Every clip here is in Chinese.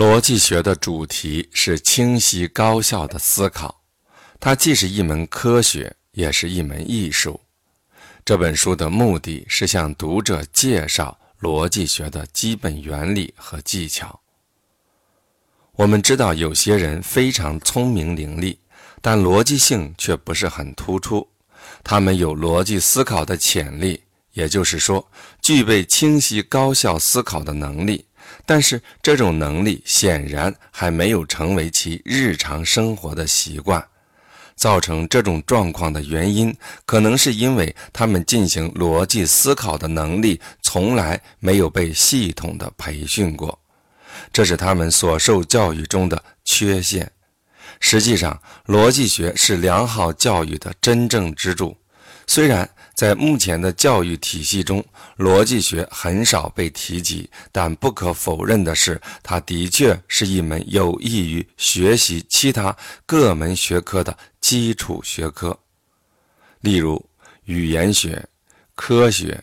逻辑学的主题是清晰高效的思考，它既是一门科学，也是一门艺术。这本书的目的是向读者介绍逻辑学的基本原理和技巧。我们知道，有些人非常聪明伶俐，但逻辑性却不是很突出。他们有逻辑思考的潜力，也就是说，具备清晰高效思考的能力。但是这种能力显然还没有成为其日常生活的习惯。造成这种状况的原因，可能是因为他们进行逻辑思考的能力从来没有被系统的培训过，这是他们所受教育中的缺陷。实际上，逻辑学是良好教育的真正支柱，虽然。在目前的教育体系中，逻辑学很少被提及，但不可否认的是，它的确是一门有益于学习其他各门学科的基础学科，例如语言学、科学、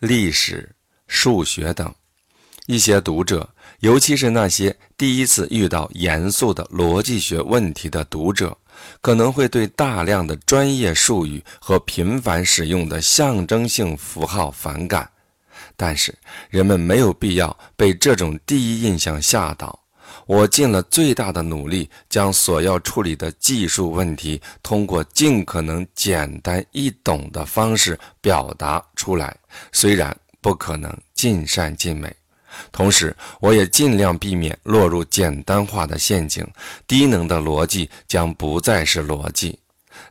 历史、数学等。一些读者，尤其是那些第一次遇到严肃的逻辑学问题的读者。可能会对大量的专业术语和频繁使用的象征性符号反感，但是人们没有必要被这种第一印象吓倒。我尽了最大的努力，将所要处理的技术问题通过尽可能简单易懂的方式表达出来，虽然不可能尽善尽美。同时，我也尽量避免落入简单化的陷阱，低能的逻辑将不再是逻辑。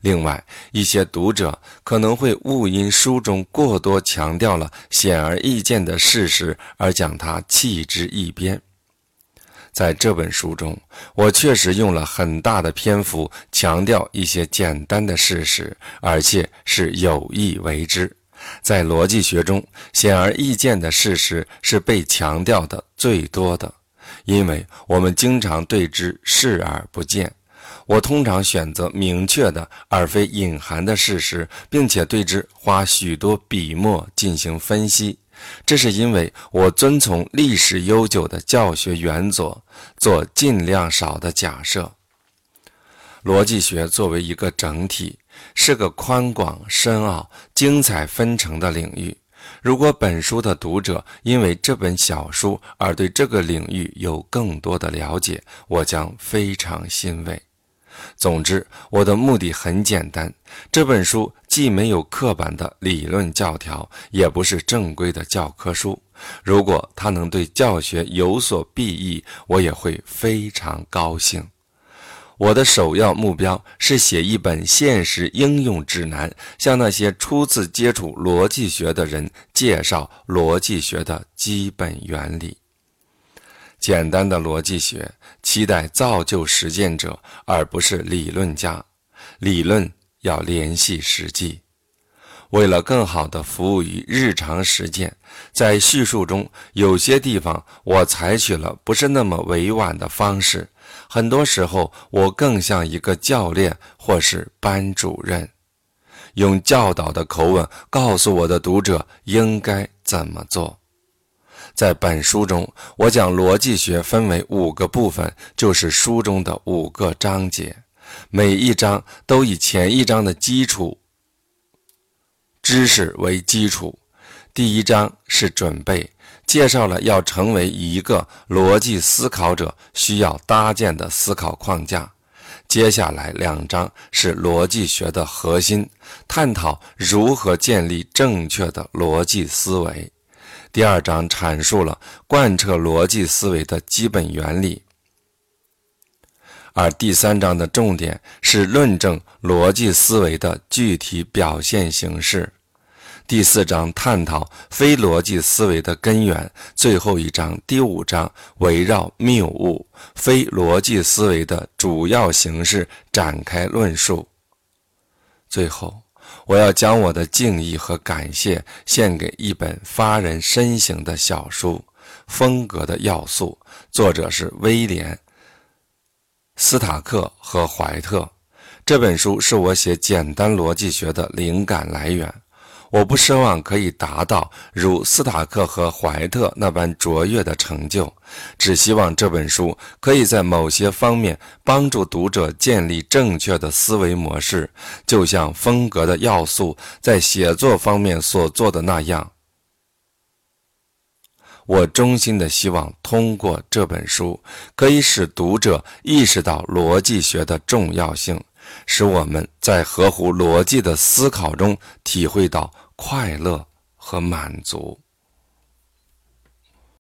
另外，一些读者可能会误因书中过多强调了显而易见的事实而将它弃之一边。在这本书中，我确实用了很大的篇幅强调一些简单的事实，而且是有意为之。在逻辑学中，显而易见的事实是被强调的最多的，因为我们经常对之视而不见。我通常选择明确的而非隐含的事实，并且对之花许多笔墨进行分析。这是因为我遵从历史悠久的教学原则，做尽量少的假设。逻辑学作为一个整体。是个宽广、深奥、精彩纷呈的领域。如果本书的读者因为这本小书而对这个领域有更多的了解，我将非常欣慰。总之，我的目的很简单：这本书既没有刻板的理论教条，也不是正规的教科书。如果它能对教学有所裨益，我也会非常高兴。我的首要目标是写一本现实应用指南，向那些初次接触逻辑学的人介绍逻辑学的基本原理。简单的逻辑学期待造就实践者，而不是理论家。理论要联系实际。为了更好地服务于日常实践，在叙述中有些地方我采取了不是那么委婉的方式。很多时候，我更像一个教练或是班主任，用教导的口吻告诉我的读者应该怎么做。在本书中，我将逻辑学分为五个部分，就是书中的五个章节，每一章都以前一章的基础知识为基础。第一章是准备。介绍了要成为一个逻辑思考者需要搭建的思考框架。接下来两章是逻辑学的核心，探讨如何建立正确的逻辑思维。第二章阐述了贯彻逻辑思维的基本原理，而第三章的重点是论证逻辑思维的具体表现形式。第四章探讨非逻辑思维的根源，最后一章第五章围绕谬误、非逻辑思维的主要形式展开论述。最后，我要将我的敬意和感谢献给一本发人深省的小书《风格的要素》，作者是威廉·斯塔克和怀特。这本书是我写简单逻辑学的灵感来源。我不奢望可以达到如斯塔克和怀特那般卓越的成就，只希望这本书可以在某些方面帮助读者建立正确的思维模式，就像风格的要素在写作方面所做的那样。我衷心的希望通过这本书，可以使读者意识到逻辑学的重要性，使我们在合乎逻辑的思考中体会到。快乐和满足。